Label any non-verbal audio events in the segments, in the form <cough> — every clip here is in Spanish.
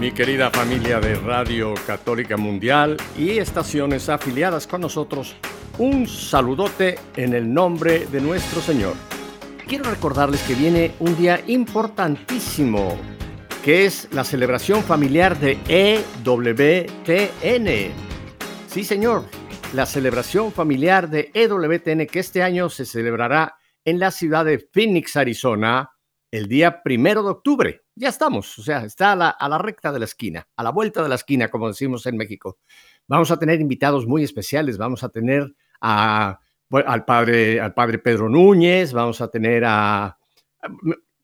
Mi querida familia de Radio Católica Mundial y estaciones afiliadas con nosotros, un saludote en el nombre de nuestro Señor. Quiero recordarles que viene un día importantísimo, que es la celebración familiar de EWTN. Sí, señor, la celebración familiar de EWTN que este año se celebrará en la ciudad de Phoenix, Arizona, el día primero de octubre. Ya estamos, o sea, está a la, a la, recta de la esquina, a la vuelta de la esquina, como decimos en México. Vamos a tener invitados muy especiales, vamos a tener a, al, padre, al padre Pedro Núñez, vamos a tener a...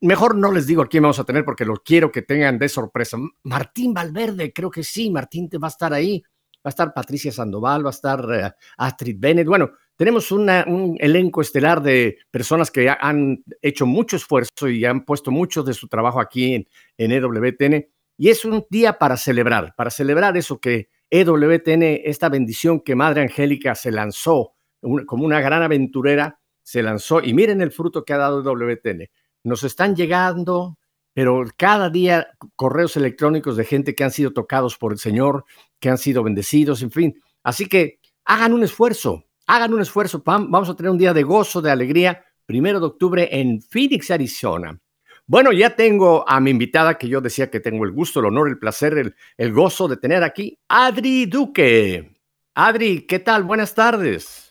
Mejor no les digo a quién vamos a tener porque lo quiero que tengan de sorpresa. Martín Valverde, creo que sí, Martín te va a estar ahí. Va a estar Patricia Sandoval, va a estar uh, Astrid Bennett. Bueno, tenemos una, un elenco estelar de personas que han hecho mucho esfuerzo y han puesto mucho de su trabajo aquí en, en EWTN. Y es un día para celebrar, para celebrar eso que EWTN, esta bendición que Madre Angélica se lanzó un, como una gran aventurera, se lanzó. Y miren el fruto que ha dado EWTN. Nos están llegando, pero cada día correos electrónicos de gente que han sido tocados por el Señor, que han sido bendecidos, en fin. Así que hagan un esfuerzo, hagan un esfuerzo. Vamos a tener un día de gozo, de alegría, primero de octubre en Phoenix, Arizona. Bueno, ya tengo a mi invitada que yo decía que tengo el gusto, el honor, el placer, el, el gozo de tener aquí, Adri Duque. Adri, ¿qué tal? Buenas tardes.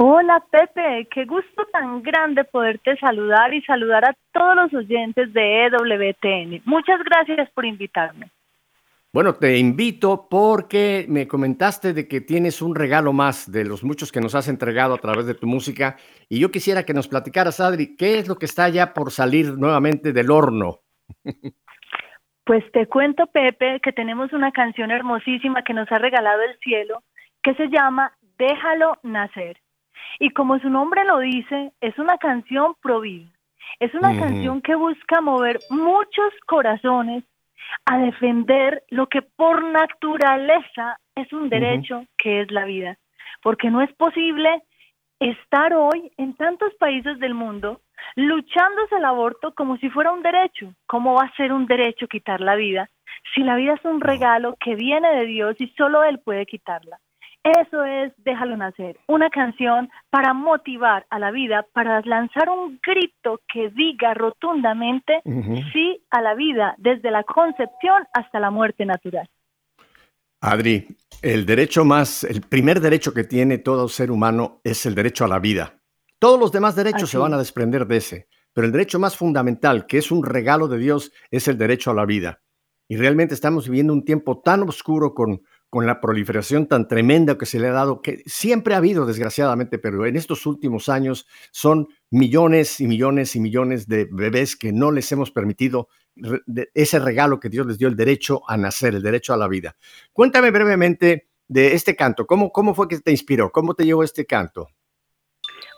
Hola Pepe, qué gusto tan grande poderte saludar y saludar a todos los oyentes de EWTN. Muchas gracias por invitarme. Bueno, te invito porque me comentaste de que tienes un regalo más de los muchos que nos has entregado a través de tu música y yo quisiera que nos platicaras, Adri, ¿qué es lo que está ya por salir nuevamente del horno? Pues te cuento, Pepe, que tenemos una canción hermosísima que nos ha regalado el cielo que se llama Déjalo nacer. Y como su nombre lo dice, es una canción pro vida. Es una mm. canción que busca mover muchos corazones a defender lo que por naturaleza es un derecho, que es la vida. Porque no es posible estar hoy en tantos países del mundo luchándose el aborto como si fuera un derecho. ¿Cómo va a ser un derecho quitar la vida si la vida es un regalo que viene de Dios y solo Él puede quitarla? Eso es Déjalo Nacer, una canción para motivar a la vida, para lanzar un grito que diga rotundamente uh -huh. sí a la vida, desde la concepción hasta la muerte natural. Adri, el derecho más, el primer derecho que tiene todo ser humano es el derecho a la vida. Todos los demás derechos Así. se van a desprender de ese, pero el derecho más fundamental, que es un regalo de Dios, es el derecho a la vida. Y realmente estamos viviendo un tiempo tan oscuro con con la proliferación tan tremenda que se le ha dado, que siempre ha habido, desgraciadamente, pero en estos últimos años son millones y millones y millones de bebés que no les hemos permitido ese regalo que Dios les dio, el derecho a nacer, el derecho a la vida. Cuéntame brevemente de este canto, ¿cómo, cómo fue que te inspiró? ¿Cómo te llevó este canto?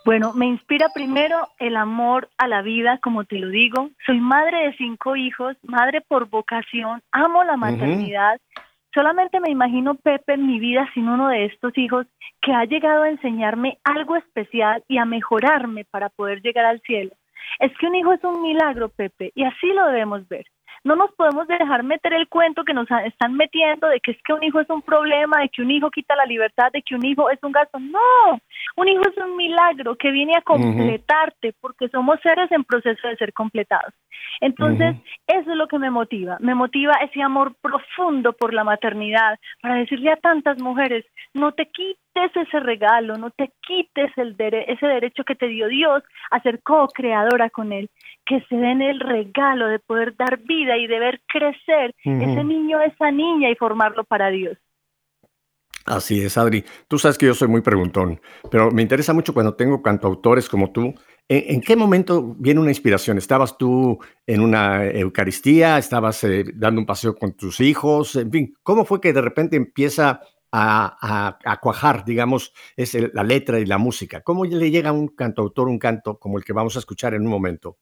Bueno, me inspira primero el amor a la vida, como te lo digo. Soy madre de cinco hijos, madre por vocación, amo la maternidad. Uh -huh Solamente me imagino, Pepe, en mi vida sin uno de estos hijos que ha llegado a enseñarme algo especial y a mejorarme para poder llegar al cielo. Es que un hijo es un milagro, Pepe, y así lo debemos ver. No nos podemos dejar meter el cuento que nos están metiendo de que es que un hijo es un problema, de que un hijo quita la libertad, de que un hijo es un gasto. No, un hijo es un milagro que viene a completarte uh -huh. porque somos seres en proceso de ser completados. Entonces, uh -huh. eso es lo que me motiva. Me motiva ese amor profundo por la maternidad para decirle a tantas mujeres, no te quites ese regalo, no te quites el dere ese derecho que te dio Dios a ser co-creadora con Él que se den el regalo de poder dar vida y de ver crecer uh -huh. ese niño, esa niña y formarlo para Dios. Así es, Adri. Tú sabes que yo soy muy preguntón, pero me interesa mucho cuando tengo cantautores como tú. ¿En, qué momento viene una inspiración? ¿Estabas tú en una Eucaristía? ¿Estabas eh, dando un paseo con tus hijos? En fin, ¿cómo fue que de repente empieza a, cuajar, digamos, es la letra y la música? ¿Cómo le llega a un cantautor un canto como el que vamos a escuchar en un momento?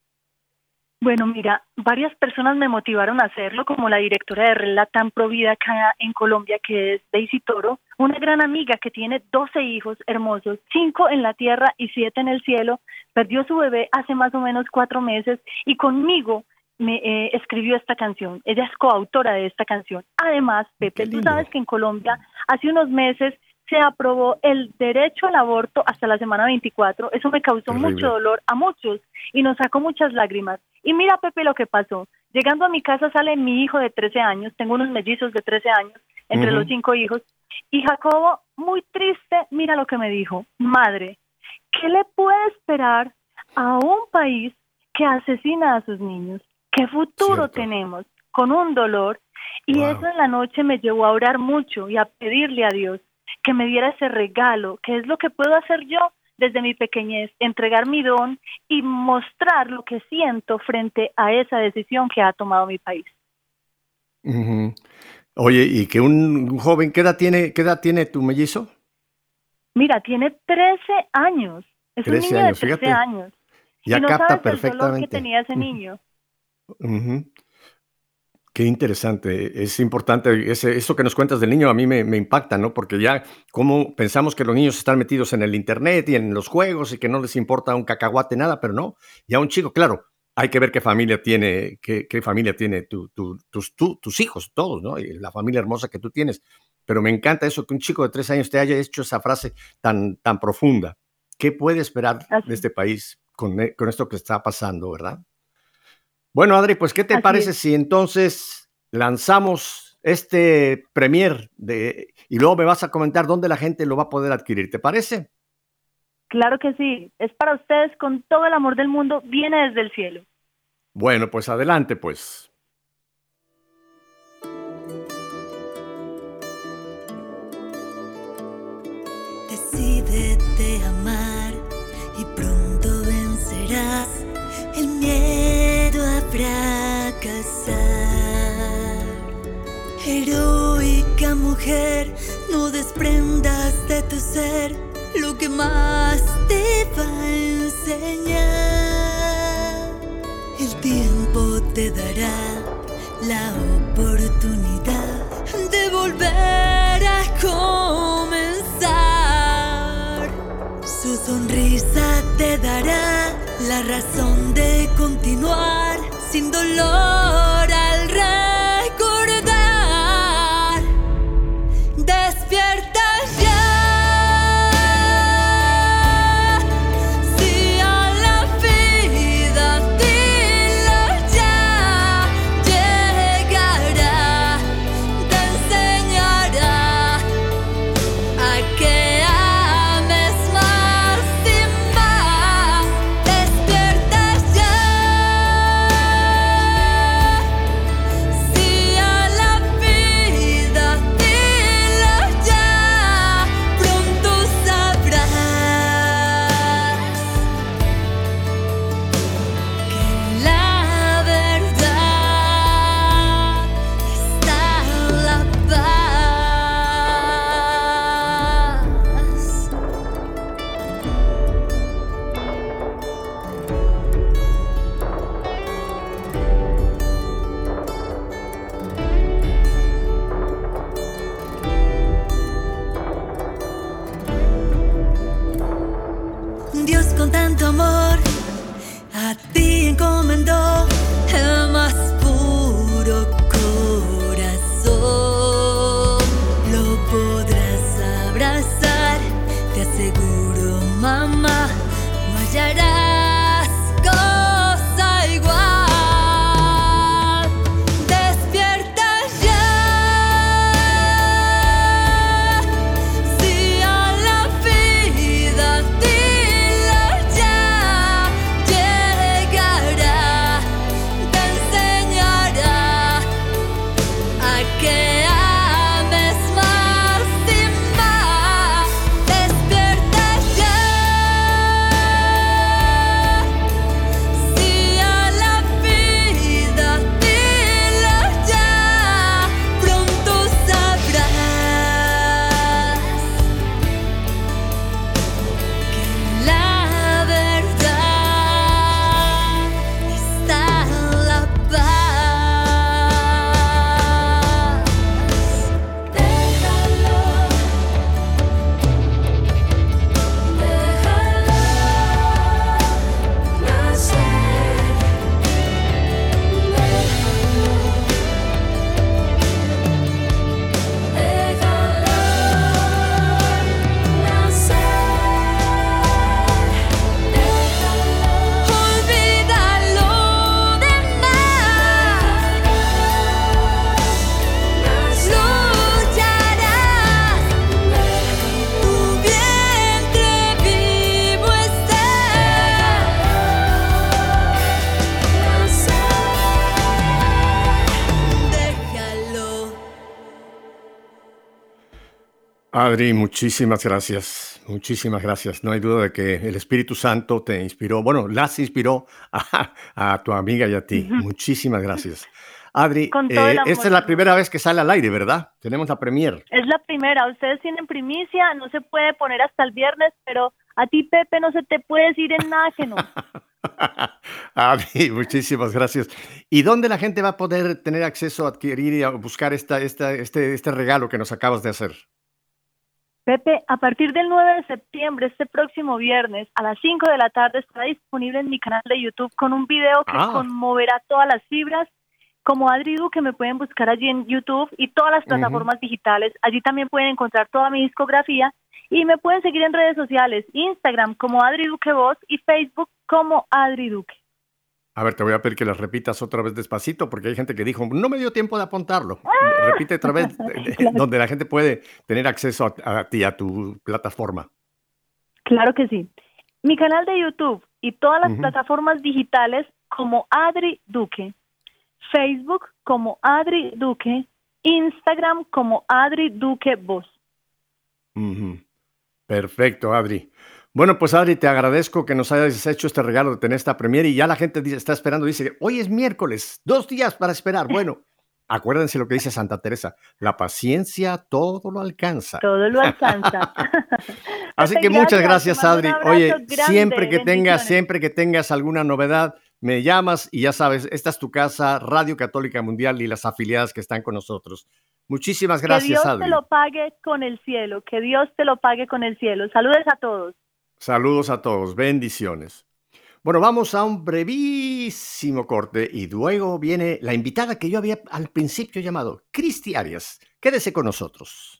Bueno, mira, varias personas me motivaron a hacerlo, como la directora de Red Tan Provida acá en Colombia, que es Daisy Toro, una gran amiga que tiene 12 hijos hermosos, 5 en la tierra y 7 en el cielo, perdió su bebé hace más o menos cuatro meses y conmigo me eh, escribió esta canción. Ella es coautora de esta canción. Además, Pepe, tú sabes que en Colombia hace unos meses se aprobó el derecho al aborto hasta la semana 24. Eso me causó mucho dolor a muchos y nos sacó muchas lágrimas. Y mira, Pepe, lo que pasó. Llegando a mi casa sale mi hijo de 13 años, tengo unos mellizos de 13 años entre los cinco hijos, y Jacobo, muy triste, mira lo que me dijo, madre, ¿qué le puede esperar a un país que asesina a sus niños? ¿Qué futuro tenemos? Con un dolor. Y eso en la noche me llevó a orar mucho y a pedirle a Dios que me diera ese regalo, que es lo que puedo hacer yo desde mi pequeñez, entregar mi don y mostrar lo que siento frente a esa decisión que ha tomado mi país. Oye, y que un, joven, ¿qué edad, tiene, ¿qué edad tiene tu mellizo? Mira, tiene 13 años. Es un niño de 13 años. Ya y no capta sabes perfectamente. El dolor que tenía ese niño. Qué interesante, es importante, eso que nos cuentas del niño a mí me, impacta, ¿no? Porque ya como pensamos que los niños están metidos en el Internet y en los juegos y que no les importa un cacahuate, nada, pero no, ya un chico, claro, hay que ver qué familia tiene, qué, familia tiene tus, tus hijos, todos, ¿no? Y la familia hermosa que tú tienes. Pero me encanta eso, que un chico de tres años te haya hecho esa frase tan, tan profunda. ¿Qué puede esperar de este país con, con esto que está pasando, verdad? Bueno, Adri, pues, ¿qué te parece si entonces lanzamos este premier de, y luego me vas a comentar dónde la gente lo va a poder adquirir? ¿Te parece? Claro que sí, es para ustedes con todo el amor del mundo, viene desde el cielo. Bueno, pues adelante, pues. Fracasar. Heroica mujer, no desprendas de tu ser lo que más te va a enseñar. El tiempo te dará la oportunidad de volver a comenzar. Su sonrisa te dará la razón de continuar sin dolor Adri, muchísimas gracias, muchísimas gracias. No hay duda de que el Espíritu Santo te inspiró, bueno, las inspiró a, tu amiga y a ti. Muchísimas gracias. Adri, eh, esta es la primera vez que sale al aire, ¿verdad? Tenemos la premier. Es la primera. Ustedes tienen primicia, no se puede poner hasta el viernes, pero a ti, Pepe, no se te puede decir en nada que no. <laughs> Adri, muchísimas gracias. ¿Y dónde la gente va a poder tener acceso a adquirir y a buscar esta, esta, este, este regalo que nos acabas de hacer? Pepe, a partir del 9 de septiembre, este próximo viernes, a las 5 de la tarde, estará disponible en mi canal de YouTube con un video que ah. conmoverá todas las fibras. Como Adri que me pueden buscar allí en YouTube y todas las plataformas digitales. Allí también pueden encontrar toda mi discografía y me pueden seguir en redes sociales, Instagram como Adri Duque Voz y Facebook como Adri Duque. A ver, te voy a pedir que las repitas otra vez despacito, porque hay gente que dijo, no me dio tiempo de apuntarlo. Repite otra vez, <laughs> donde la gente puede tener acceso a, ti, a tu plataforma. Claro que sí. Mi canal de YouTube y todas las plataformas digitales como Adri Duque. Facebook como Adri Duque. Instagram como Adri Duque Voz. Perfecto, Adri. Bueno, pues Adri, te agradezco que nos hayas hecho este regalo de tener esta premiere y ya la gente está esperando, dice, hoy es miércoles, dos días para esperar. Bueno, acuérdense lo que dice Santa Teresa, la paciencia todo lo alcanza. Todo lo alcanza. <laughs> <laughs> Así que muchas gracias, Adri. Oye, siempre que tengas, siempre que tengas alguna novedad, me llamas y ya sabes, esta es tu casa, Radio Católica Mundial y las afiliadas que están con nosotros. Muchísimas gracias, Adri. Que Dios te lo pague con el cielo, que Dios te lo pague con el cielo. Saludes a todos. Saludos a todos, bendiciones. Bueno, vamos a un brevísimo corte y luego viene la invitada que yo había al principio llamado, Cristi Arias. Quédese con nosotros.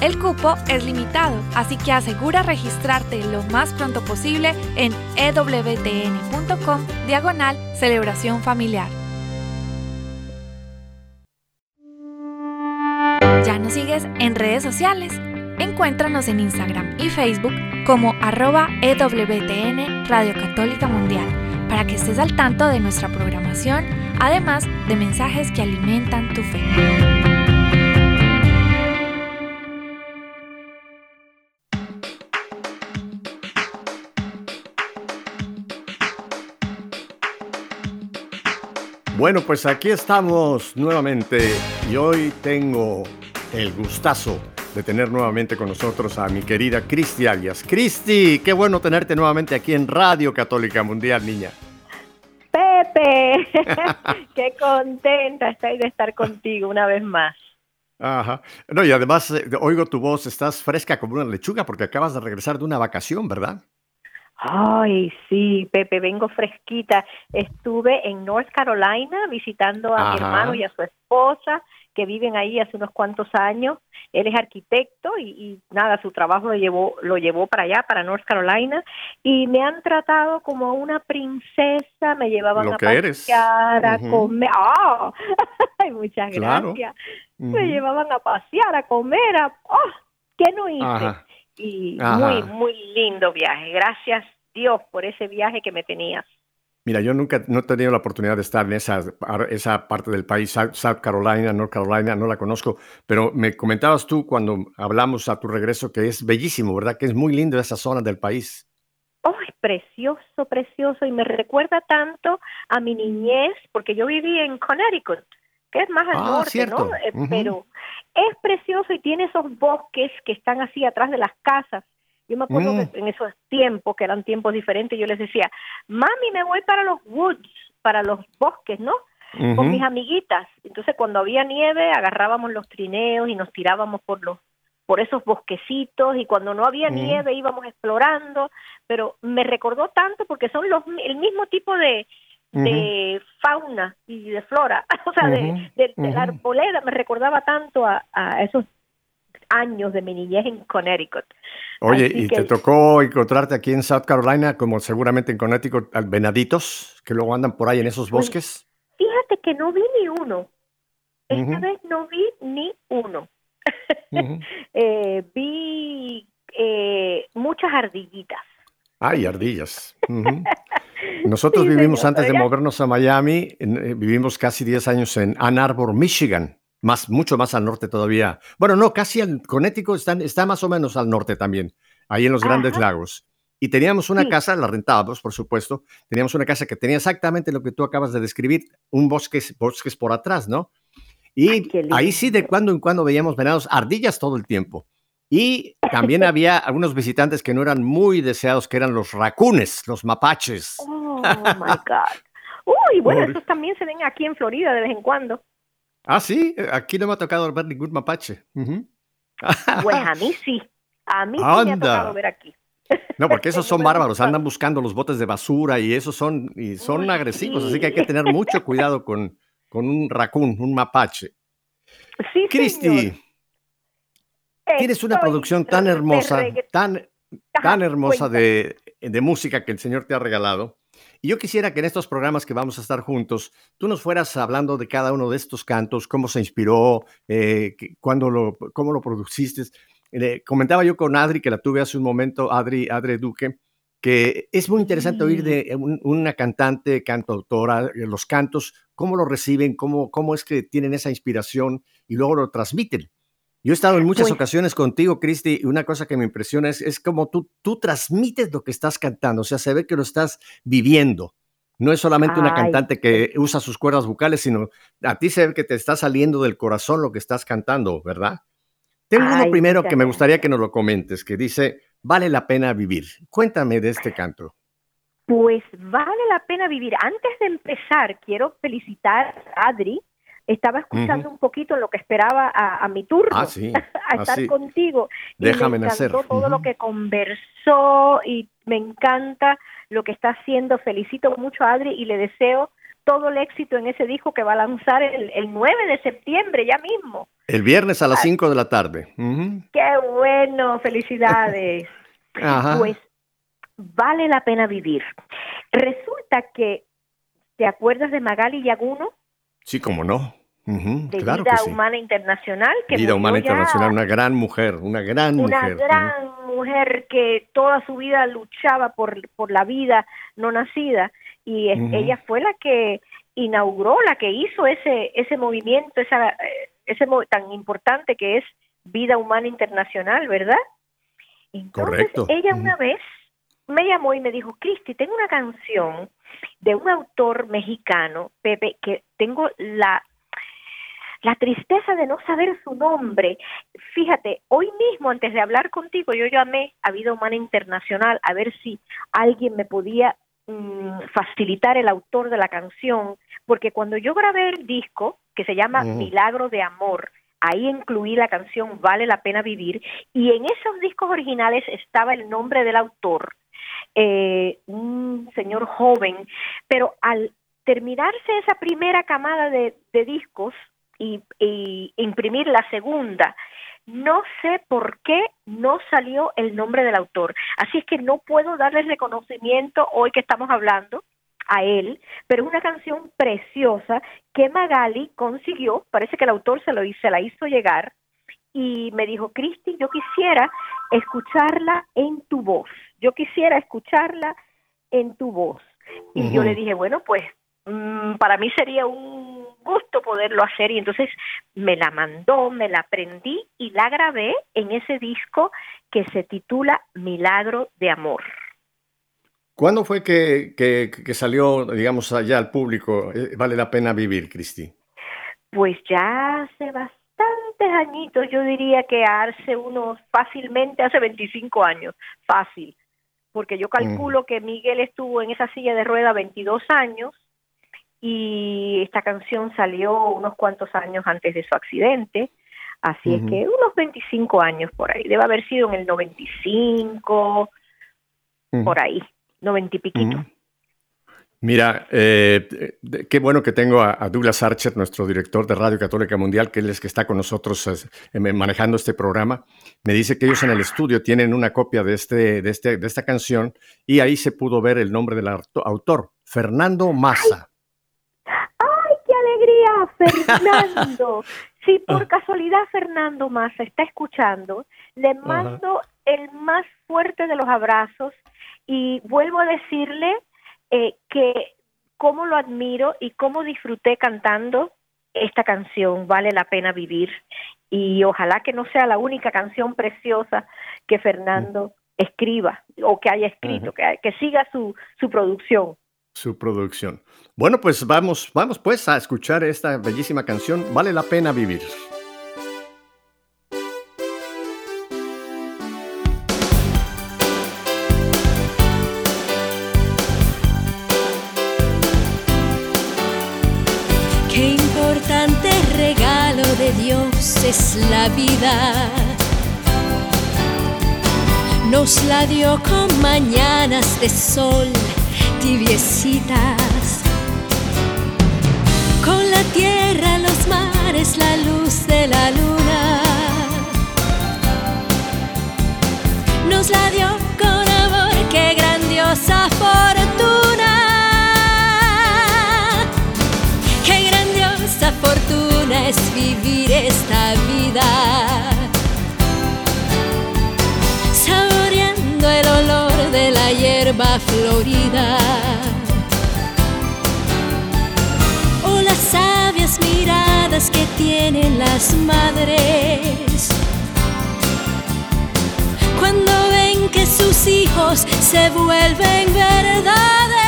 El cupo es limitado, así que asegura registrarte lo más pronto posible en ewtn.com diagonal celebración familiar. ¿Ya nos sigues en redes sociales? Encuéntranos en Instagram y Facebook como arroba EWTN Radio Católica Mundial para que estés al tanto de nuestra programación, además de mensajes que alimentan tu fe. Bueno, pues aquí estamos nuevamente y hoy tengo el gustazo de tener nuevamente con nosotros a mi querida Cristi Arias. Cristi, qué bueno tenerte nuevamente aquí en Radio Católica Mundial, niña. Pepe, <laughs> qué contenta estoy de estar contigo una vez más. Ajá. No, y además eh, oigo tu voz, estás fresca como una lechuga porque acabas de regresar de una vacación, ¿verdad? Ay, sí, Pepe, vengo fresquita. Estuve en North Carolina visitando a mi hermano y a su esposa que viven ahí hace unos cuantos años. Él es arquitecto y, nada, su trabajo lo llevó, lo llevó para allá, para North Carolina, y me han tratado como una princesa, me llevaban a pasear, a comer. ¡Ah! <laughs> ¡Ay, muchas gracias! Me llevaban a pasear, a comer, a... ¡Oh! ¿Qué no hice? Y muy, muy lindo viaje. Gracias Dios por ese viaje que me tenías. Mira, yo nunca no he tenido la oportunidad de estar en esa, esa parte del país, South Carolina, North Carolina, no la conozco, pero me comentabas tú cuando hablamos a tu regreso que es bellísimo, ¿verdad? Que es muy lindo esa zona del país. ¡Oh, precioso, precioso! Y me recuerda tanto a mi niñez, porque yo viví en Connecticut, que es más al ah, norte, ¿no? Eh, pero es precioso y tiene esos bosques que están así atrás de las casas. Yo me acuerdo mm. que en esos tiempos, que eran tiempos diferentes, yo les decía, mami, me voy para los woods, para los bosques, ¿no? Con mis amiguitas. Entonces, cuando había nieve, agarrábamos los trineos y nos tirábamos por los por esos bosquecitos y cuando no había nieve íbamos explorando, pero me recordó tanto porque son los el mismo tipo de, de fauna y de flora, <laughs> o sea, de, la arboleda, me recordaba tanto a, esos años de mi niñez en Connecticut. Oye, ¿y te tocó encontrarte aquí en South Carolina, como seguramente en Connecticut, venaditos que luego andan por ahí en esos pues, bosques? fíjate que no vi ni uno. Esta vez no vi ni uno. <laughs> Eh, vi eh, muchas ardillitas. Ay, ardillas. <laughs> Nosotros vivimos antes de movernos a Miami, eh, vivimos casi 10 años en Ann Arbor, Michigan, más, mucho más al norte todavía. Bueno, no, casi en Connecticut está, está más o menos al norte también, ahí en los Grandes Lagos. Y teníamos una casa, la rentábamos, por supuesto, teníamos una casa que tenía exactamente lo que tú acabas de describir, un bosque, bosques por atrás, ¿no? Y ahí sí, de cuando en cuando veíamos venados, ardillas todo el tiempo. Y también había algunos visitantes que no eran muy deseados, que eran los racunes, los mapaches. Oh, my <laughs> God. Uy, bueno, esos también se ven aquí en Florida de vez en cuando. Ah, sí, aquí no me ha tocado ver ningún mapache. Pues a mí <laughs> sí, a mí sí me ha tocado ver aquí. No, porque esos <laughs> son bárbaros, andan buscando los botes de basura y esos son, y son agresivos, así que hay que tener mucho cuidado con, con un raccoon, un mapache. Sí, Cristi, tienes una producción tan hermosa, tan, tan hermosa de, de, música que el Señor te ha regalado. Y yo quisiera que en estos programas que vamos a estar juntos, tú nos fueras hablando de cada uno de estos cantos, cómo se inspiró, eh, cuándo lo, cómo lo produciste. Eh, comentaba yo con Adri, que la tuve hace un momento, Adri, Adri Duque, que es muy interesante oír de una cantante, cantautora, eh, los cantos, cómo lo reciben, cómo, cómo es que tienen esa inspiración y luego lo transmiten. Yo he estado en muchas pues ocasiones contigo, Cristi, y una cosa que me impresiona es, es como tú, tú transmites lo que estás cantando, o sea, se ve que lo estás viviendo. No es solamente una cantante que usa sus cuerdas vocales, sino a ti se ve que te está saliendo del corazón lo que estás cantando, ¿verdad? Tengo uno primero que me gustaría que nos lo comentes, que dice, vale la pena vivir. Cuéntame de este canto. Pues vale la pena vivir. Antes de empezar, quiero felicitar a Adri. Estaba escuchando un poquito lo que esperaba a, mi turno, ah, <laughs> a estar contigo. Déjame y me nacer. todo lo que conversó y me encanta lo que está haciendo. Felicito mucho a Adri y le deseo todo el éxito en ese disco que va a lanzar el, 9 de septiembre, ya mismo. El viernes a las 5 de la tarde. Qué bueno, felicidades. <laughs> Pues vale la pena vivir. Resulta que, ¿te acuerdas de Magali Yaguno? Sí, cómo no. De Vida Humana Internacional. Que Vida Humana Internacional, una gran mujer, una gran mujer. Una gran mujer que toda su vida luchaba por, por la vida no nacida y ella fue la que inauguró, la que hizo ese ese movimiento, esa, eh, ese tan importante que es Vida Humana Internacional, ¿verdad? Entonces, ella una vez me llamó y me dijo, Cristi, tengo una canción de un autor mexicano, Pepe, que tengo la la tristeza de no saber su nombre. Fíjate, hoy mismo, antes de hablar contigo, yo llamé a Vida Humana Internacional a ver si alguien me podía Mm, facilitar el autor de la canción, porque cuando yo grabé el disco, que se llama Milagro de Amor, ahí incluí la canción Vale la pena vivir, y en esos discos originales estaba el nombre del autor, eh, un señor joven, pero al terminarse esa primera camada de, discos y, y imprimir la segunda, no sé por qué no salió el nombre del autor. Así es que no puedo darle reconocimiento hoy que estamos hablando a él, pero es una canción preciosa que Magali consiguió, parece que el autor se, lo, se la hizo llegar y me dijo, Cristi, yo quisiera escucharla en tu voz, yo quisiera escucharla en tu voz. Y yo le dije, bueno, pues mm, para mí sería un gusto poderlo hacer y entonces me la mandó, me la aprendí y la grabé en ese disco que se titula Milagro de Amor. ¿Cuándo fue que, que, salió, digamos, allá al público? Eh, ¿Vale la pena vivir, Cristi? Pues ya hace bastantes añitos, yo diría que hace unos, fácilmente hace 25 años, fácil, porque yo calculo mm. que Miguel estuvo en esa silla de rueda 22 años y esta canción salió unos cuantos años antes de su accidente, Así es que unos 25 años por ahí. Debe haber sido en el 95, por ahí, 90 y piquito. Mira, eh, qué bueno que tengo a, Douglas Archer, nuestro director de Radio Católica Mundial, que él es que está con nosotros eh, manejando este programa. Me dice que ellos en el estudio tienen una copia de, este, de, este, de esta canción y ahí se pudo ver el nombre del autor, Fernando Massa. ¡Ay, qué alegría, Fernando! <laughs> si por ah. casualidad Fernando Massa está escuchando, le mando el más fuerte de los abrazos y vuelvo a decirle eh, que cómo lo admiro y cómo disfruté cantando esta canción, Vale la pena vivir. Y ojalá que no sea la única canción preciosa que Fernando escriba o que haya escrito, que, que, siga su, su producción. Su producción. Bueno, pues vamos, vamos pues a escuchar esta bellísima canción, Vale la pena vivir. Dios es la vida. Nos la dio con mañanas de sol tibiecitas. Con la tierra, los mares, la luz de la luna. Nos la dio con amor, qué grandiosa fortuna. Qué grandiosa fortuna es vivir esta vida. Hierba florida. O las sabias miradas que tienen las madres. Cuando ven que sus hijos se vuelven verdades.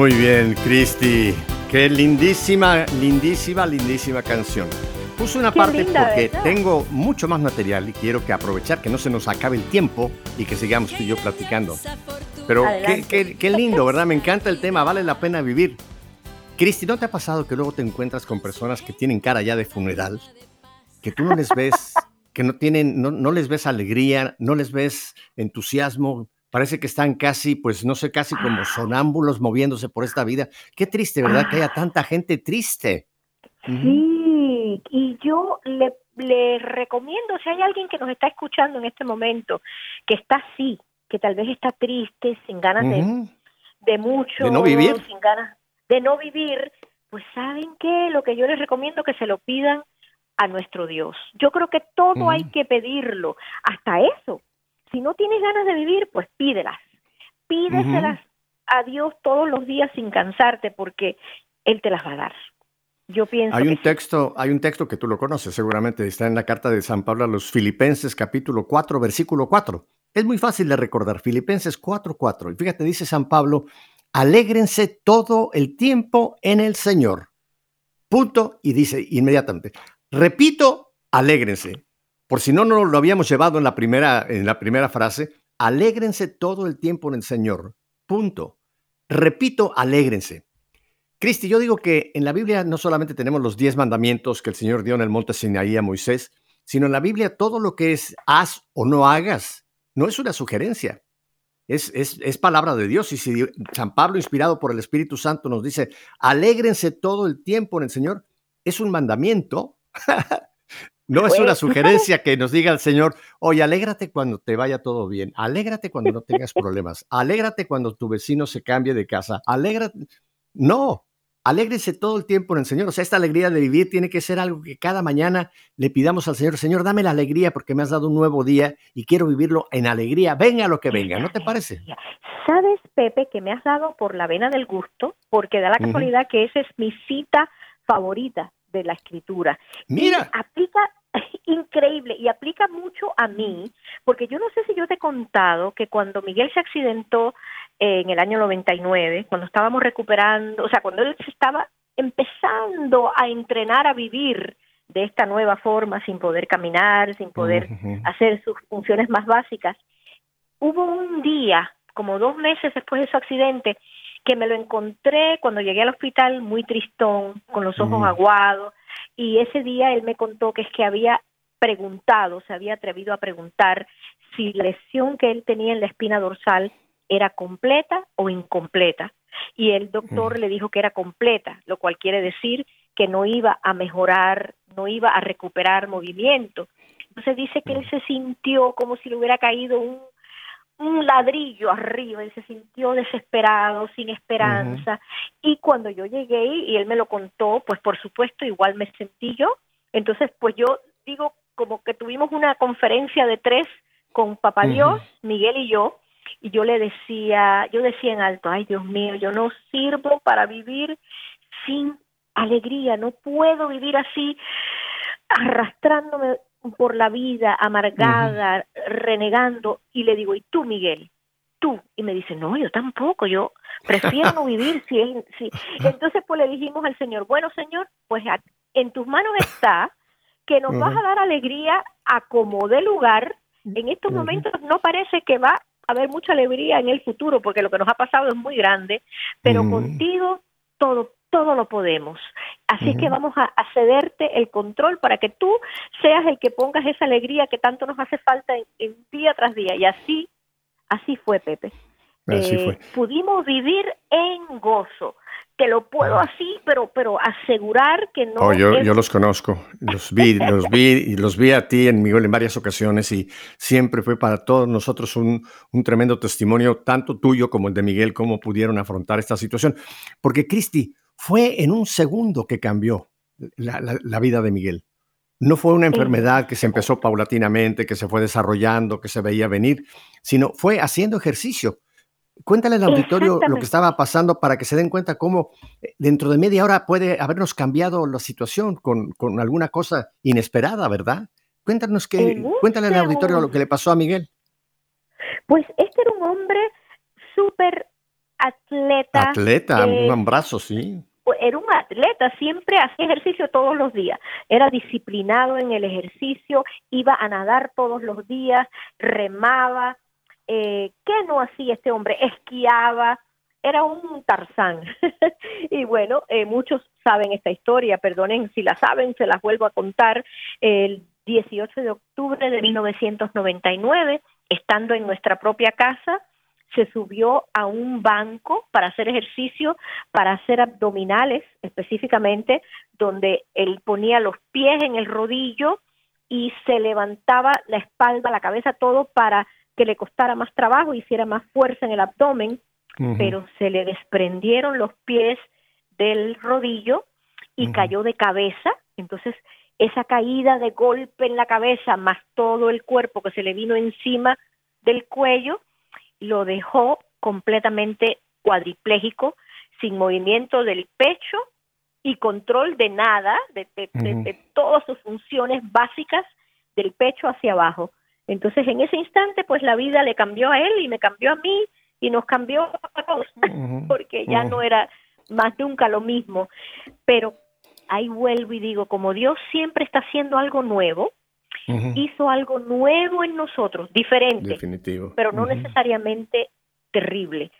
Muy bien, Cristi. Qué lindísima, lindísima, lindísima canción. Puse una parte porque tengo mucho más material y quiero que aprovechar que no se nos acabe el tiempo y que sigamos tú y yo platicando. Pero qué, qué, lindo, ¿verdad? Me encanta el tema, vale la pena vivir. Cristi, ¿no te ha pasado que luego te encuentras con personas que tienen cara ya de funeral? Que tú no les ves, que no tienen, no, no les ves alegría, no les ves entusiasmo, Parece que están casi, pues no sé, casi como sonámbulos moviéndose por esta vida. Qué triste, ¿verdad? Que haya ah. tanta gente triste. Sí, y yo le, le recomiendo, si hay alguien que nos está escuchando en este momento, que está así, que tal vez está triste, sin ganas de, de mucho, de no vivir, sin ganas de no vivir, pues saben qué, lo que yo les recomiendo que se lo pidan a nuestro Dios. Yo creo que todo hay que pedirlo, hasta eso, si no tienes ganas de vivir, pues pídelas. Pídeselas a Dios todos los días sin cansarte porque Él te las va a dar. Yo pienso hay un texto, hay un texto que tú lo conoces, seguramente está en la carta de San Pablo a los Filipenses, capítulo 4, versículo 4. Es muy fácil de recordar, Filipenses 4, 4. Y fíjate, dice San Pablo, alégrense todo el tiempo en el Señor. Punto. Y dice inmediatamente, repito, alégrense. Por si no, no lo habíamos llevado en la primera, en la primera frase, alégrense todo el tiempo en el Señor. Punto. Repito, alégrense. Cristi, yo digo que en la Biblia no solamente tenemos los diez mandamientos que el Señor dio en el monte Sinaí a Moisés, sino en la Biblia todo lo que es haz o no hagas no es una sugerencia, es, es, es, palabra de Dios. Y si San Pablo, inspirado por el Espíritu Santo, nos dice, alégrense todo el tiempo en el Señor, es un mandamiento. <laughs> No es una sugerencia <laughs> que nos diga el Señor, oye, alégrate cuando te vaya todo bien, alégrate cuando no tengas problemas, alégrate cuando tu vecino se cambie de casa, alégrate. No, alégrese todo el tiempo en el Señor. O sea, esta alegría de vivir tiene que ser algo que cada mañana le pidamos al Señor, Señor, dame la alegría porque me has dado un nuevo día y quiero vivirlo en alegría, venga lo que venga, ¿no te parece? Sabes, Pepe, que me has dado por la vena del gusto, porque da la casualidad que esa es mi cita favorita de la escritura. Mira. aplica <laughs> increíble y aplica mucho a mí, porque yo no sé si yo te he contado que cuando Miguel se accidentó en el año 99, cuando estábamos recuperando, o sea, cuando él se estaba empezando a entrenar a vivir de esta nueva forma, sin poder caminar, sin poder hacer sus funciones más básicas, hubo un día, como dos meses después de su accidente, que me lo encontré cuando llegué al hospital muy tristón, con los ojos aguados, y ese día él me contó que es que había preguntado, se había atrevido a preguntar si la lesión que él tenía en la espina dorsal era completa o incompleta. Y el doctor le dijo que era completa, lo cual quiere decir que no iba a mejorar, no iba a recuperar movimiento. Entonces dice que él se sintió como si le hubiera caído un, un ladrillo arriba, él se sintió desesperado, sin esperanza. Y cuando yo llegué y él me lo contó, pues por supuesto igual me sentí yo. Entonces, pues yo digo como que tuvimos una conferencia de tres con Papá Dios, Miguel y yo, y yo le decía, yo decía en alto, ay Dios mío, yo no sirvo para vivir sin alegría, no puedo vivir así arrastrándome por la vida, amargada, renegando, y le digo, ¿y tú, Miguel? Tú. Y me dice, no, yo tampoco, yo prefiero no vivir si él, si. <laughs> Entonces, pues le dijimos al Señor, bueno, Señor, pues en tus manos está que nos vas a dar alegría a como de lugar. En estos momentos no parece que va a haber mucha alegría en el futuro, porque lo que nos ha pasado es muy grande, pero contigo todo todo lo podemos. Así que vamos a, cederte el control para que tú seas el que pongas esa alegría que tanto nos hace falta en, día tras día. Y así, así fue, Pepe. Así fue. Eh, pudimos vivir en gozo te lo puedo ah. así, pero, pero asegurar que no. Oh, yo, yo, los conozco, los vi, los vi y los vi a ti en Miguel en varias ocasiones y siempre fue para todos nosotros un, un tremendo testimonio, tanto tuyo como el de Miguel, cómo pudieron afrontar esta situación. Porque Cristi, fue en un segundo que cambió la, la, vida de Miguel. No fue una enfermedad que se empezó paulatinamente, que se fue desarrollando, que se veía venir, sino fue haciendo ejercicio Cuéntale al auditorio lo que estaba pasando para que se den cuenta cómo eh, dentro de media hora puede habernos cambiado la situación con, con alguna cosa inesperada, ¿verdad? Cuéntanos que, cuéntale al auditorio lo que le pasó a Miguel. Pues este era un hombre súper atleta. Atleta, un abrazo, sí. Era un atleta, siempre hacía ejercicio todos los días. Era disciplinado en el ejercicio, iba a nadar todos los días, remaba, eh, ¿qué no hacía este hombre? Esquiaba, era un tarzán. <laughs> y bueno, eh, muchos saben esta historia, perdonen si la saben, se las vuelvo a contar. El 18 de octubre de 1999, estando en nuestra propia casa, se subió a un banco para hacer ejercicio, para hacer abdominales específicamente, donde él ponía los pies en el rodillo y se levantaba la espalda, la cabeza, todo para que le costara más trabajo, hiciera más fuerza en el abdomen, pero se le desprendieron los pies del rodillo y cayó de cabeza. Entonces, esa caída de golpe en la cabeza, más todo el cuerpo que se le vino encima del cuello, lo dejó completamente cuadripléjico, sin movimiento del pecho y control de nada, de, de todas sus funciones básicas del pecho hacia abajo. Entonces, en ese instante, pues la vida le cambió a él y me cambió a mí y nos cambió a todos, <laughs> porque ya no era más nunca lo mismo. Pero ahí vuelvo y digo, como Dios siempre está haciendo algo nuevo, hizo algo nuevo en nosotros, diferente, pero no necesariamente terrible.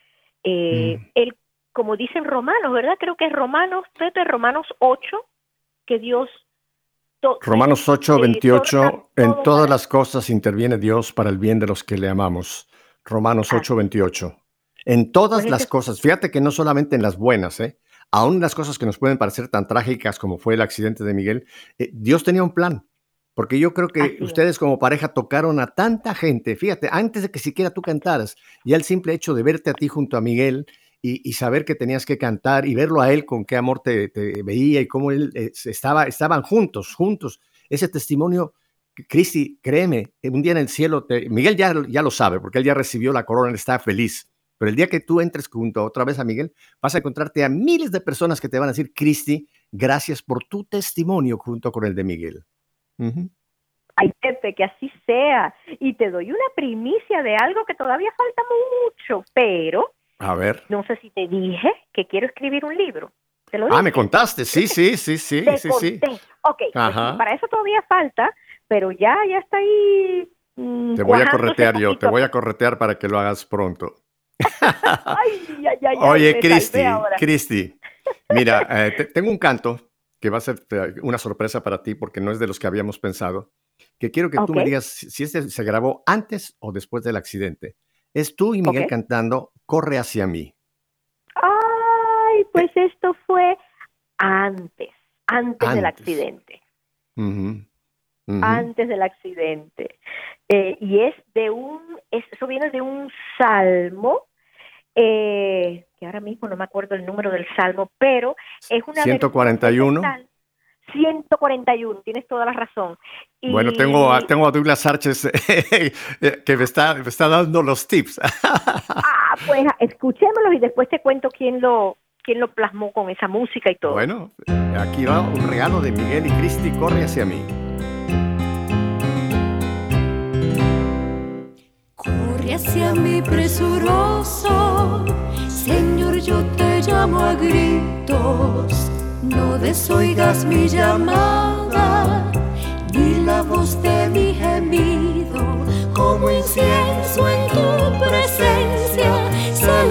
Eh, él, como dicen Romanos, ¿verdad? Creo que es Romanos, Pepe, Romanos 8, que Dios Romanos 8, 28, en todas las cosas interviene Dios para el bien de los que le amamos. Romanos 8, 28. En todas pues las cosas, fíjate que no solamente en las buenas, ¿eh? aún en las cosas que nos pueden parecer tan trágicas como fue el accidente de Miguel, eh, Dios tenía un plan. Porque yo creo que ustedes como pareja tocaron a tanta gente, fíjate, antes de que siquiera tú cantaras, ya el simple hecho de verte a ti junto a Miguel y, saber que tenías que cantar y verlo a él con qué amor te, veía y cómo él eh, estaba, estaban juntos, juntos. Ese testimonio, Cristi, créeme, un día en el cielo, Miguel ya, ya lo sabe, porque él ya recibió la corona, él está feliz. Pero el día que tú entres junto otra vez a Miguel, vas a encontrarte a miles de personas que te van a decir, Cristi, gracias por tu testimonio junto con el de Miguel. Ay, Pepe, que así sea. Y te doy una primicia de algo que todavía falta mucho, pero a ver. No sé si te dije que quiero escribir un libro. ¿Te lo Ah, me contaste, sí, sí, sí, sí, te sí, conté. sí. Ok, pues para eso todavía falta, pero ya, ya está ahí. Mm, te voy a corretear yo, te voy a corretear para que lo hagas pronto. <laughs> ay, ay, ay, Oye, Cristi, Cristi, mira, eh, tengo un canto que va a ser eh, una sorpresa para ti porque no es de los que habíamos pensado, que quiero que tú me digas si este se grabó antes o después del accidente. Es tú y Miguel cantando Corre hacia mí. Ay, pues esto fue antes, antes, del accidente. Antes del accidente. Eh, y es de un, eso viene de un salmo, eh, que ahora mismo no me acuerdo el número del salmo, pero es una... 141. 141, tienes toda la razón. Bueno, tengo a, tengo a Douglas Arches <laughs> que me está, me está dando los tips. <laughs> ah, pues escuchémoslos y después te cuento quién lo, quién lo plasmó con esa música y todo. Bueno, aquí va un regalo de Miguel y Cristi, corre hacia mí. Hacia mí presuroso, Señor, yo te llamo a gritos. No desoigas mi llamada, ni la voz de mi gemido, como incienso en tu presencia, se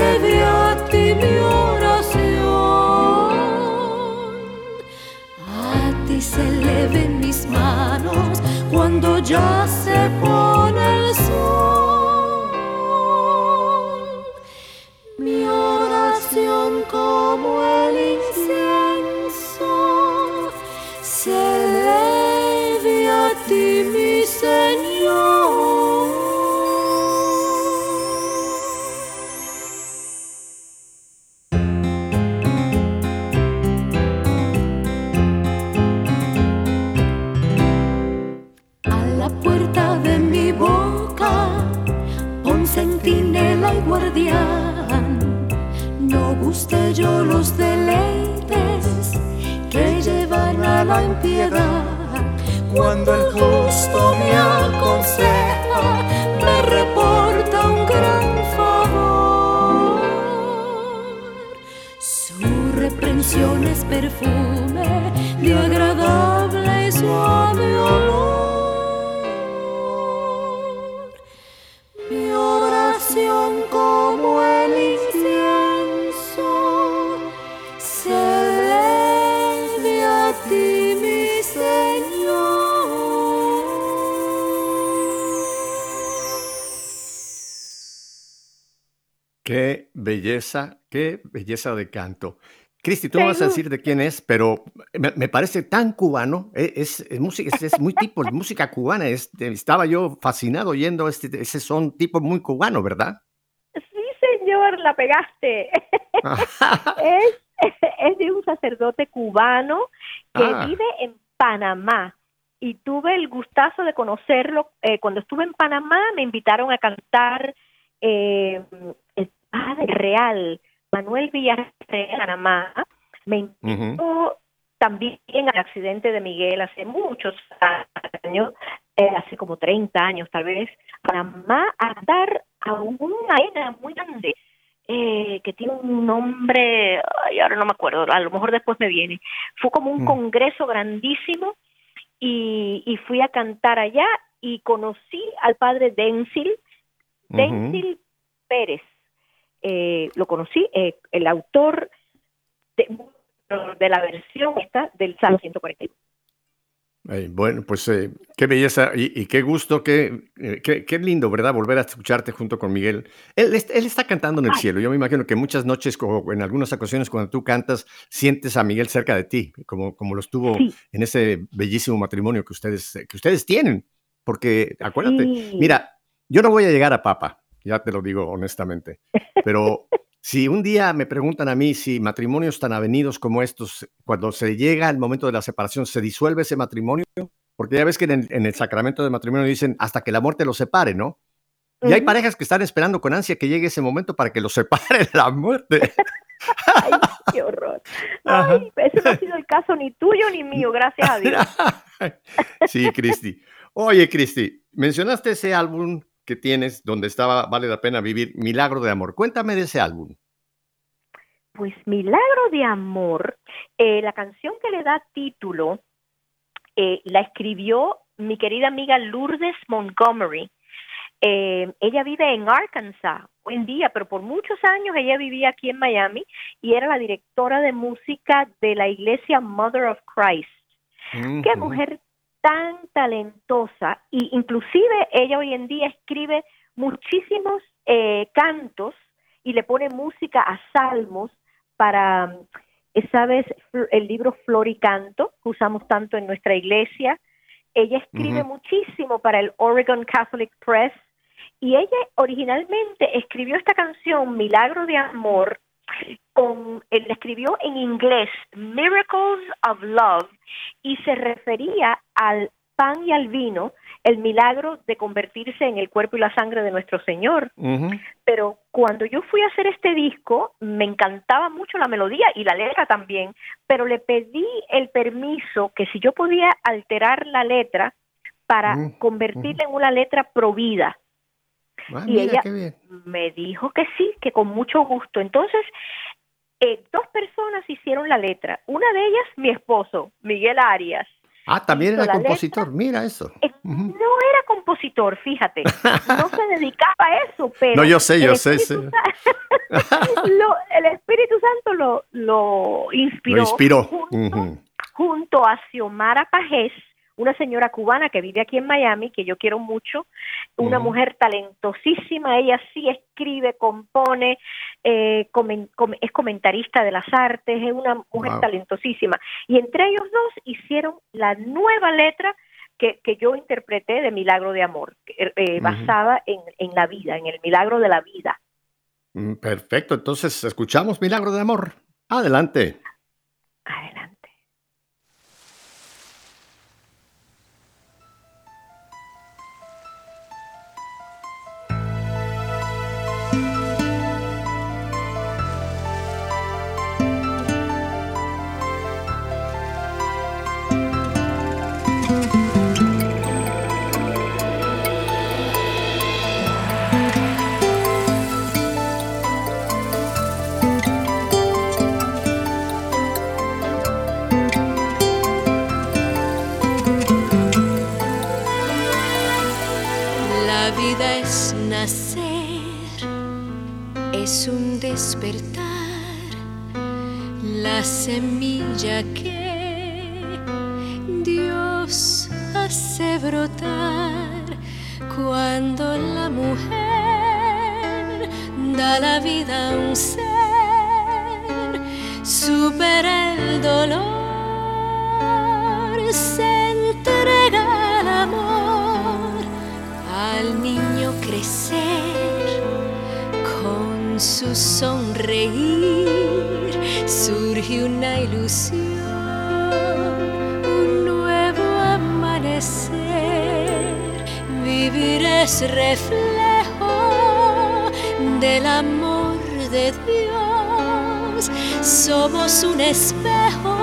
belleza de canto. Cristi, tú no vas a decir de quién es, pero me, parece tan cubano, e, es, música, es, muy tipo de música cubana. estaba yo fascinado oyendo este, ese son tipo muy cubano, ¿verdad? Sí, señor, la pegaste. <laughs> es, de un sacerdote cubano que ah. vive en Panamá y tuve el gustazo de conocerlo. Eh, cuando estuve en Panamá me invitaron a cantar eh, padre real, Manuel Villarreal Panamá, me invitó también al accidente de Miguel hace muchos años, eh, hace como 30 años tal vez, Panamá a dar a una arena muy grande. Eh, que tiene un nombre, ay, ahora no me acuerdo, a lo mejor después me viene. Fue como un mm. congreso grandísimo y, y, fui a cantar allá y conocí al padre Denzil, Denzil Pérez, eh, lo conocí, eh, el autor de, la versión esta del Salmo 141. bueno, pues eh, qué belleza y, qué gusto, qué, qué, lindo, ¿verdad? Volver a escucharte junto con Miguel. Él, él está cantando en el cielo. Yo me imagino que muchas noches, o en algunas ocasiones cuando tú cantas, sientes a Miguel cerca de ti, como, como lo estuvo en ese bellísimo matrimonio que ustedes, que ustedes tienen. Porque acuérdate, mira, yo no voy a llegar a Papa, ya te lo digo honestamente. Pero Si un día me preguntan a mí si matrimonios tan avenidos como estos, cuando se llega el momento de la separación, ¿se disuelve ese matrimonio? Porque ya ves que en el, sacramento de matrimonio dicen hasta que la muerte los separe, ¿no? Y hay parejas que están esperando con ansia que llegue ese momento para que los separe <laughs> la muerte. Ay, qué horror. Ay, ese no ha sido el caso ni tuyo ni mío, gracias a Dios. <laughs> sí, Cristi. Oye, Cristi, mencionaste ese álbum que tienes donde estaba Vale la pena vivir, Milagro de Amor. Cuéntame de ese álbum. Pues Milagro de Amor, eh, la canción que le da título, eh, la escribió mi querida amiga Lourdes Montgomery. Eh, ella vive en Arkansas hoy en día, pero por muchos años ella vivía aquí en Miami y era la directora de música de la iglesia Mother of Christ. Qué mujer tan talentosa y inclusive ella hoy en día escribe muchísimos eh, cantos y le pone música a salmos para, ¿sabes? El libro Flor y Canto, que usamos tanto en nuestra iglesia. Ella escribe muchísimo para el Oregon Catholic Press y ella originalmente escribió esta canción, Milagro de Amor, con, él escribió en inglés Miracles of Love y se refería al pan y al vino, el milagro de convertirse en el cuerpo y la sangre de nuestro Señor. Pero cuando yo fui a hacer este disco, me encantaba mucho la melodía y la letra también, pero le pedí el permiso que si yo podía alterar la letra para convertirla en una letra provida. Ah, y ella me dijo que sí, que con mucho gusto. Entonces, eh, dos personas hicieron la letra. Una de ellas, mi esposo, Miguel Arias. Ah, también era compositor, mira eso. Eh, no era compositor, fíjate. No se dedicaba a eso, <laughs> pero. No, yo sé, yo sé. <laughs> el Espíritu Santo lo, lo inspiró. Lo inspiró. Junto, junto a Xiomara Pajés, una señora cubana que vive aquí en Miami, que yo quiero mucho, una mujer talentosísima, ella sí escribe, compone, eh, es comentarista de las artes, es una mujer talentosísima. Y entre ellos dos hicieron la nueva letra que, yo interpreté de Milagro de Amor, eh, basada en, en la vida, en el milagro de la vida. Mm, perfecto, entonces escuchamos Milagro de Amor. Adelante. Adelante. Despertar. La semilla que Dios hace brotar cuando la mujer da la vida a un ser, supera el dolor, su sonreír surge una ilusión, un nuevo amanecer. Vivir es reflejo del amor de Dios. Somos un espejo,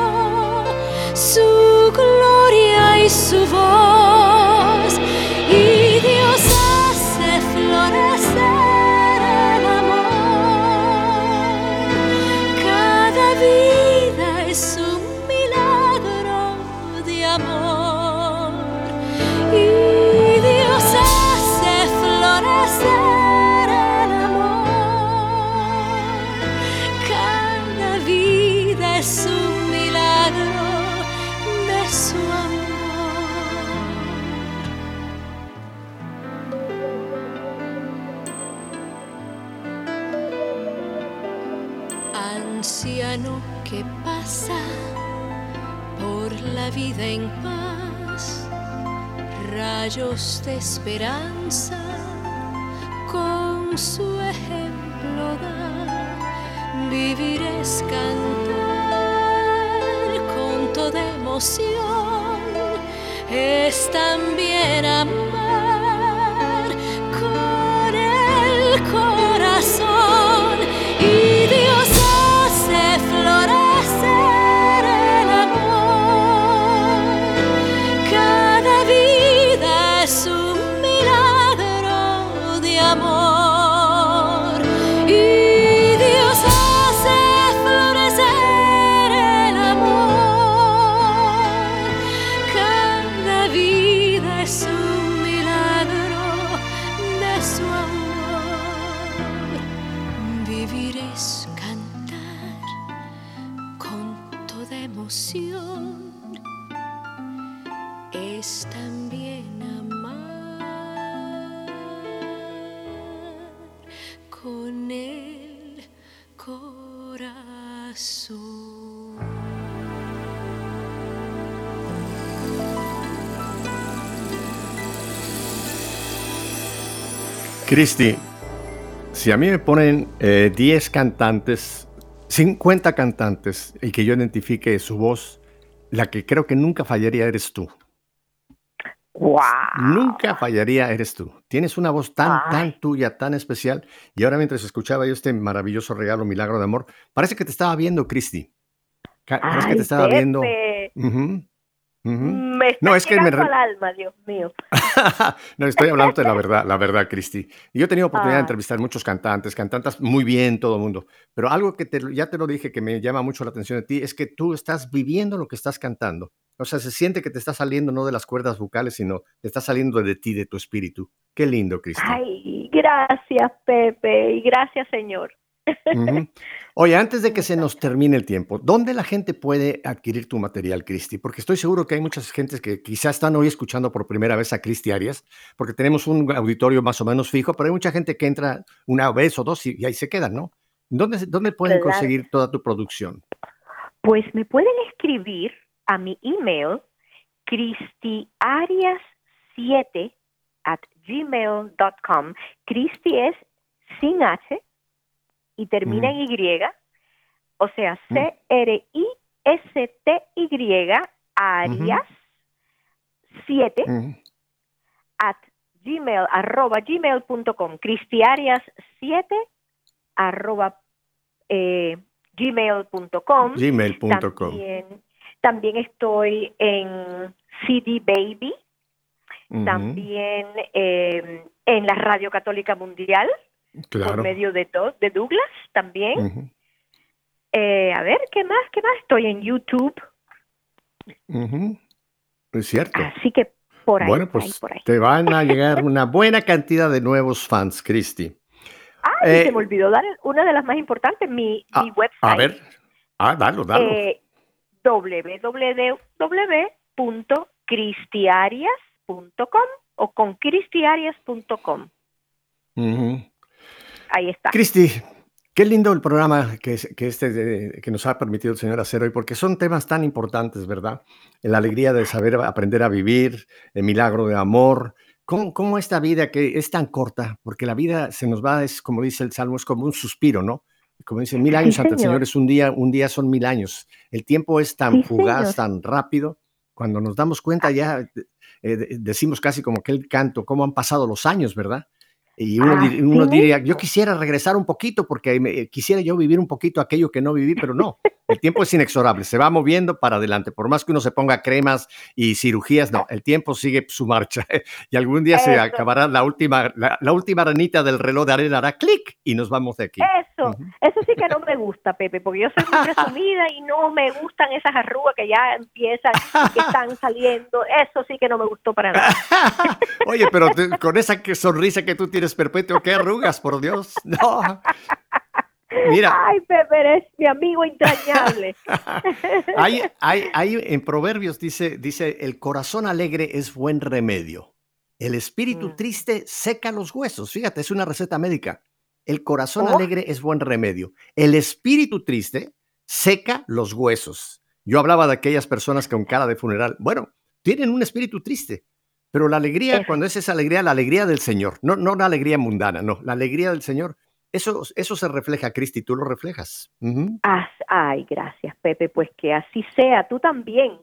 su gloria y su voz. En paz, rayos de esperanza, con su ejemplo da. Vivir es cantar con toda emoción, es también amar con el corazón Cristi, si a mí me ponen eh, 10 cantantes, 50 cantantes, y que yo identifique su voz, la que creo que nunca fallaría eres tú. ¡Wow! Nunca fallaría eres tú. Tienes una voz tan, Ay. tan tuya, tan especial. Y ahora mientras escuchaba yo este maravilloso regalo, milagro de amor, parece que te estaba viendo, Cristi. Parece que te estaba viendo. Me está No, es que me al alma, Dios mío. <laughs> no, estoy hablando de la verdad, la verdad, Cristi. Yo he tenido oportunidad de Ah. entrevistar muchos cantantes, cantantes muy bien, todo el mundo. Pero algo que te, ya te lo dije que me llama mucho la atención de ti es que tú estás viviendo lo que estás cantando. O sea, se siente que te está saliendo no de las cuerdas vocales, sino te está saliendo de ti, de tu espíritu. Qué lindo, Cristi. Ay, gracias, Pepe, y gracias, Señor. Oye, antes de que se nos termine el tiempo, ¿dónde la gente puede adquirir tu material, Cristi? Porque estoy seguro que hay muchas gentes que quizás están hoy escuchando por primera vez a Cristi Arias, porque tenemos un auditorio más o menos fijo, pero hay mucha gente que entra una vez o dos y, y ahí se quedan, ¿no? ¿Dónde, dónde pueden conseguir toda tu producción? Pues me pueden escribir a mi email cristiarias7 at gmail.com. Cristi es sin H y termina en Y, o sea. C-R-I-S-T-Y, Arias 7 Ujú. at gmail, arroba gmail.com, cristiarias 7 arroba eh, gmail.com. Gmail.com. También, también estoy en CD Baby, también eh, en la Radio Católica Mundial, por Claro. medio de, Do- de Douglas también. Eh, a ver, ¿qué más? ¿Qué más? Estoy en YouTube, ujú. Es cierto. así que por ahí, bueno, por ahí, pues por ahí. te van a llegar <laughs> una buena cantidad de nuevos fans, Cristi. Ah, y eh, se me olvidó dar una de las más importantes, mi, Ah, mi website. A ver. Ah, dalo, dalo. eh, www.cristiarias.com o con cristiarias.com. Ujú. Ahí está. Cristi, qué lindo el programa que, es- que, este, que nos ha permitido el Señor hacer hoy, porque son temas tan importantes, ¿verdad? La alegría de saber aprender a vivir, el milagro de amor, cómo, cómo esta vida que es tan corta, porque la vida se nos va, es como dice el Salmo, es como un suspiro, ¿no? Como dice, mil años Sí, ante el señor. Es un día, un día son mil años. El tiempo es tan Sí, fugaz, señor. tan rápido. Cuando nos damos cuenta ya eh, de- decimos casi como aquel canto, cómo han pasado los años, ¿verdad? Y uno, Así uno diría, yo quisiera regresar un poquito porque me- quisiera yo vivir un poquito aquello que no viví, pero no. El tiempo es inexorable, se va moviendo para adelante. Por más que uno se ponga cremas y cirugías, no, el tiempo sigue su marcha. <laughs> Y algún día se acabará la última, la, la última ranita del reloj de arena, hará clic y nos vamos de aquí. Eso, eso sí que no me gusta, Pepe, porque yo soy muy <laughs> presumida y no me gustan esas arrugas que ya empiezan que están saliendo. Eso sí que no me gustó para nada. <laughs> Oye, pero te- con esa que sonrisa que tú tienes perpetuo, qué arrugas, por Dios. No. Mira, Ay, Pepe, eres mi amigo entrañable. <laughs> hay, hay, hay en Proverbios dice, dice, el corazón alegre es buen remedio. El espíritu Mm. triste seca los huesos. Fíjate, es una receta médica. El corazón Oh. alegre es buen remedio. El espíritu triste seca los huesos. Yo hablaba de aquellas personas con cara de funeral. Bueno, tienen un espíritu triste, pero la alegría, cuando es esa alegría, la alegría del Señor, no, no la alegría mundana, no, la alegría del Señor Eso, eso se refleja, Cristi, tú lo reflejas. ay, gracias, Pepe, pues que así sea, tú también.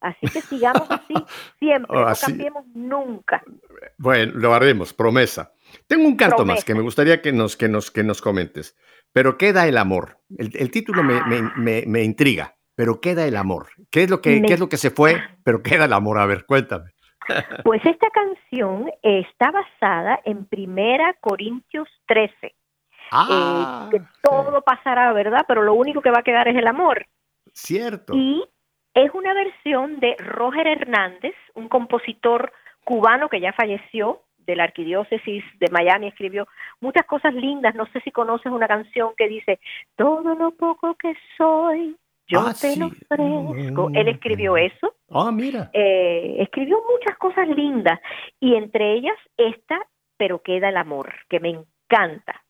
Así que sigamos así <laughs> siempre, no cambiemos nunca. Bueno, lo haremos, promesa. Tengo un canto más que me gustaría que nos, que nos, que nos comentes. Pero queda el amor. El, título me, me, me, intriga. Pero queda el amor. ¿Qué es, lo que, ¿Qué es lo que se fue? Pero queda el amor. A ver, cuéntame. Pues esta canción está basada en Primera Corintios 13. Eh, ah, que todo pasará, ¿verdad? Pero lo único que va a quedar es el amor. Cierto. Y es una versión de Roger Hernández, un compositor cubano que ya falleció de la arquidiócesis de Miami, escribió muchas cosas lindas. No sé si conoces una canción que dice, todo lo poco que soy, yo ah, te lo ofrezco. Él escribió eso. Ah, mira. Eh, escribió muchas cosas lindas y entre ellas esta, pero queda el amor, que me encanta.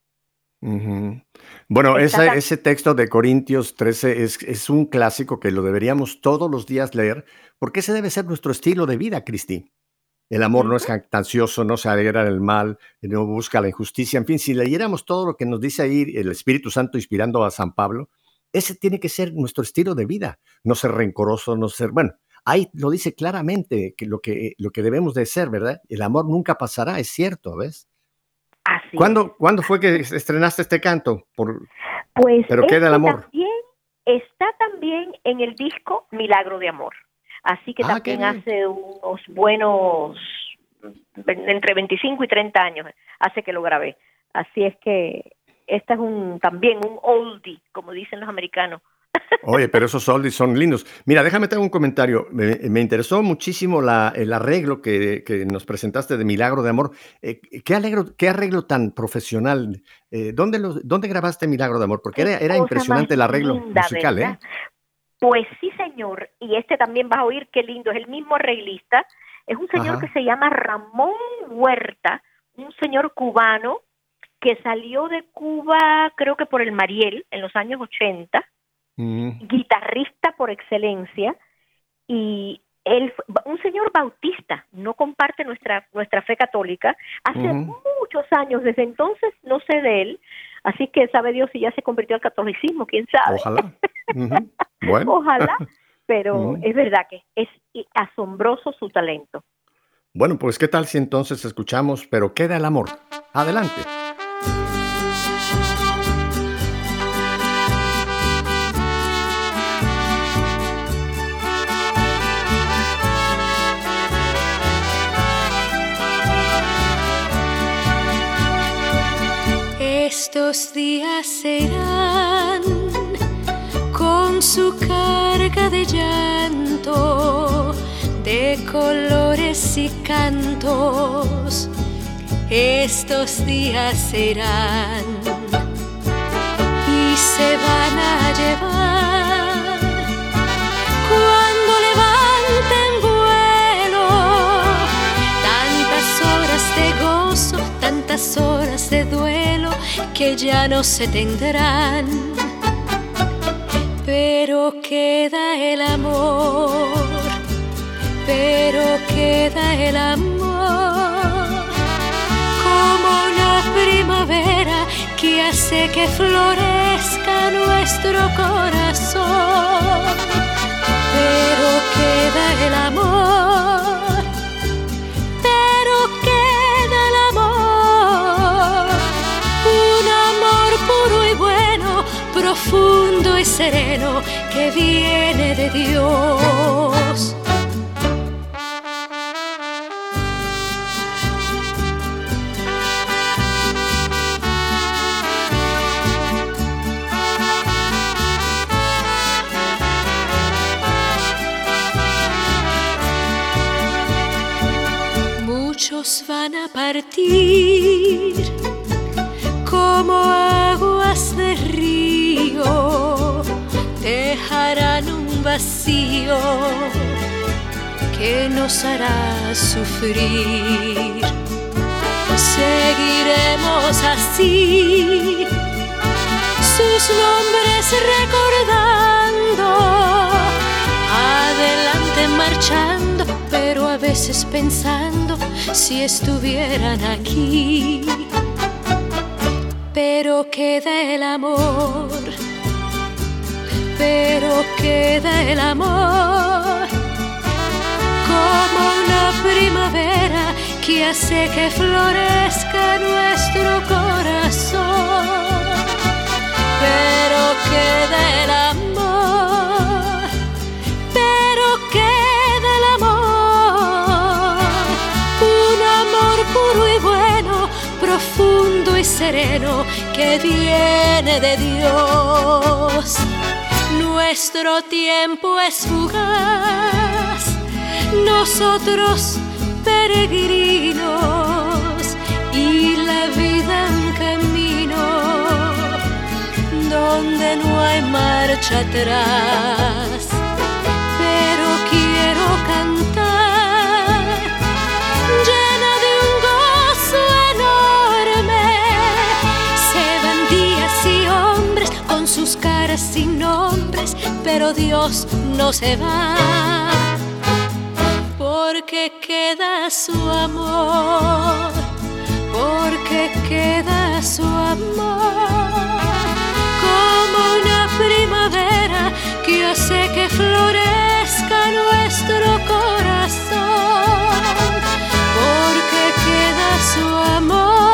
Bueno, ese, texto de Corintios 13 es, es, un clásico que lo deberíamos todos los días leer, porque ese debe ser nuestro estilo de vida, Cristi. El amor no es jactancioso, no se alegra el mal, no busca la injusticia. En fin, si leyéramos todo lo que nos dice ahí el Espíritu Santo inspirando a San Pablo, ese tiene que ser nuestro estilo de vida. No ser rencoroso, no ser, bueno, ahí lo dice claramente que lo que, lo que debemos de ser, ¿verdad? El amor nunca pasará, es cierto, ¿ves? Así ¿Cuándo, ¿Cuándo fue que estrenaste este canto? Por, pues pero queda el amor. También, está también en el disco Milagro de Amor. Así que ah, también hace unos buenos, entre 25 y 30 años, hace que lo grabé. Así es que esta es un también un oldie, como dicen los americanos. Oye, pero esos oldies son lindos. Mira, déjame tener un comentario. Me, interesó muchísimo el arreglo que, nos presentaste de Milagro de Amor. Eh, ¿qué, arreglo, ¿Qué arreglo tan profesional? Eh, ¿dónde, ¿Dónde grabaste Milagro de Amor? Porque era, era impresionante el arreglo musical, ¿eh? Pues sí, señor, y este también vas a oír qué lindo, es el mismo arreglista, es un señor que se llama Ramón Huerta, un señor cubano que salió de Cuba, creo que por el Mariel, en los años 80, mm. guitarrista por excelencia, y él, un señor bautista, no comparte nuestra, nuestra fe católica, hace muchos años, desde entonces no sé de él, así que sabe Dios si ya se convirtió al catolicismo, quién sabe. Ojalá. Bueno. <laughs> Ojalá, pero es verdad que es asombroso su talento. Bueno, pues qué tal si entonces escuchamos, pero queda el amor. Adelante. Estos días serán con su carga de llanto, de colores y cantos. Estos días serán y se van a llevar cuando levanten vuelo tantas horas de gozo, tantas horas de duelo que ya no se tendrán pero queda el amor, pero queda el amor, como una primavera que hace que florezca nuestro corazón, pero queda el amor, profundo sereno que viene de Dios. Muchos van a partir vacío que nos hará sufrir. Seguiremos así, sus nombres recordando, adelante marchando, pero a veces pensando si estuvieran aquí pero queda el amor, pero queda el amor. Como una primavera que hace que florezca nuestro corazón, pero queda el amor, pero queda el amor, un amor puro y bueno, profundo y sereno que viene de Dios. Nuestro tiempo es fugaz, nosotros peregrinos y la vida un camino donde no hay marcha atrás. Dios no se va porque queda su amor, porque queda su amor, como una primavera que hace que florezca nuestro corazón, porque queda su amor,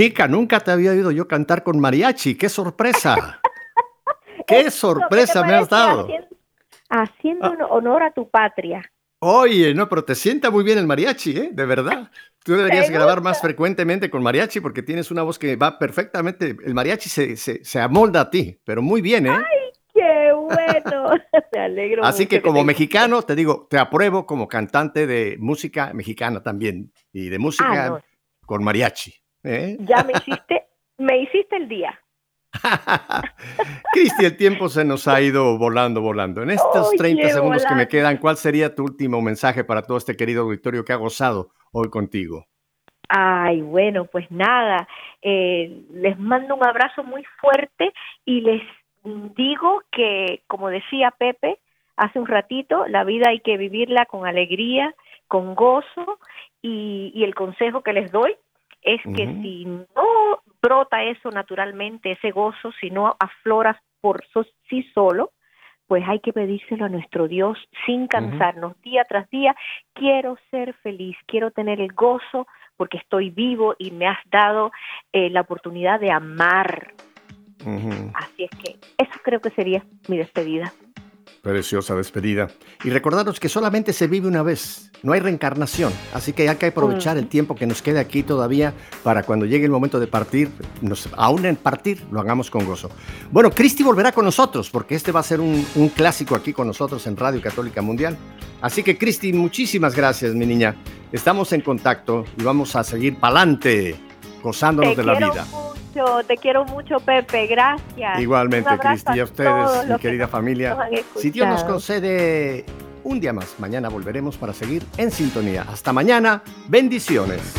Chica, nunca te había oído yo cantar con mariachi. ¡Qué sorpresa! <laughs> ¡Qué sorpresa me has dado! Haciendo, haciendo honor a tu patria. Oye, no, pero te sienta muy bien el mariachi, ¿eh? De verdad. Tú <laughs> deberías ¿Te grabar más frecuentemente con mariachi porque tienes una voz que va perfectamente. El mariachi se, se, se amolda a ti, pero muy bien, ¿eh? ¡Qué bueno! <laughs> Me alegro Así mucho que como te- mexicano, te digo, te apruebo como cantante de música mexicana también y de música Ah, no. con mariachi. ¿Eh? Ya me hiciste, me hiciste el día. <laughs> Cristi, el tiempo se nos ha ido volando, volando. En estos Oye, 30 segundos que me quedan, ¿cuál sería tu último mensaje para todo este querido auditorio que ha gozado hoy contigo? Ay, bueno, pues nada, eh, les mando un abrazo muy fuerte y les digo que, como decía Pepe hace un ratito, la vida hay que vivirla con alegría, con gozo y, y el consejo que les doy es que si no brota eso naturalmente, ese gozo, si no aflora por sí solo, pues hay que pedírselo a nuestro Dios sin cansarnos día tras día. Quiero ser feliz, quiero tener el gozo porque estoy vivo y me has dado eh, la oportunidad de amar. Así es que eso creo que sería mi despedida. Preciosa despedida. Y recordaros que solamente se vive una vez, no hay reencarnación, así que hay que aprovechar el tiempo que nos queda aquí todavía para cuando llegue el momento de partir, nos, aún en partir, lo hagamos con gozo. Bueno, Cristi volverá con nosotros, porque este va a ser un, un clásico aquí con nosotros en Radio Católica Mundial. Así que Cristi, muchísimas gracias, mi niña. Estamos en contacto y vamos a seguir pa'lante, gozándonos Te de la vida. Mucho, te quiero mucho, Pepe. Gracias. Igualmente, Cristi, y a ustedes, mi que querida familia. Si Dios nos concede un día más, mañana volveremos para seguir en sintonía. Hasta mañana, bendiciones.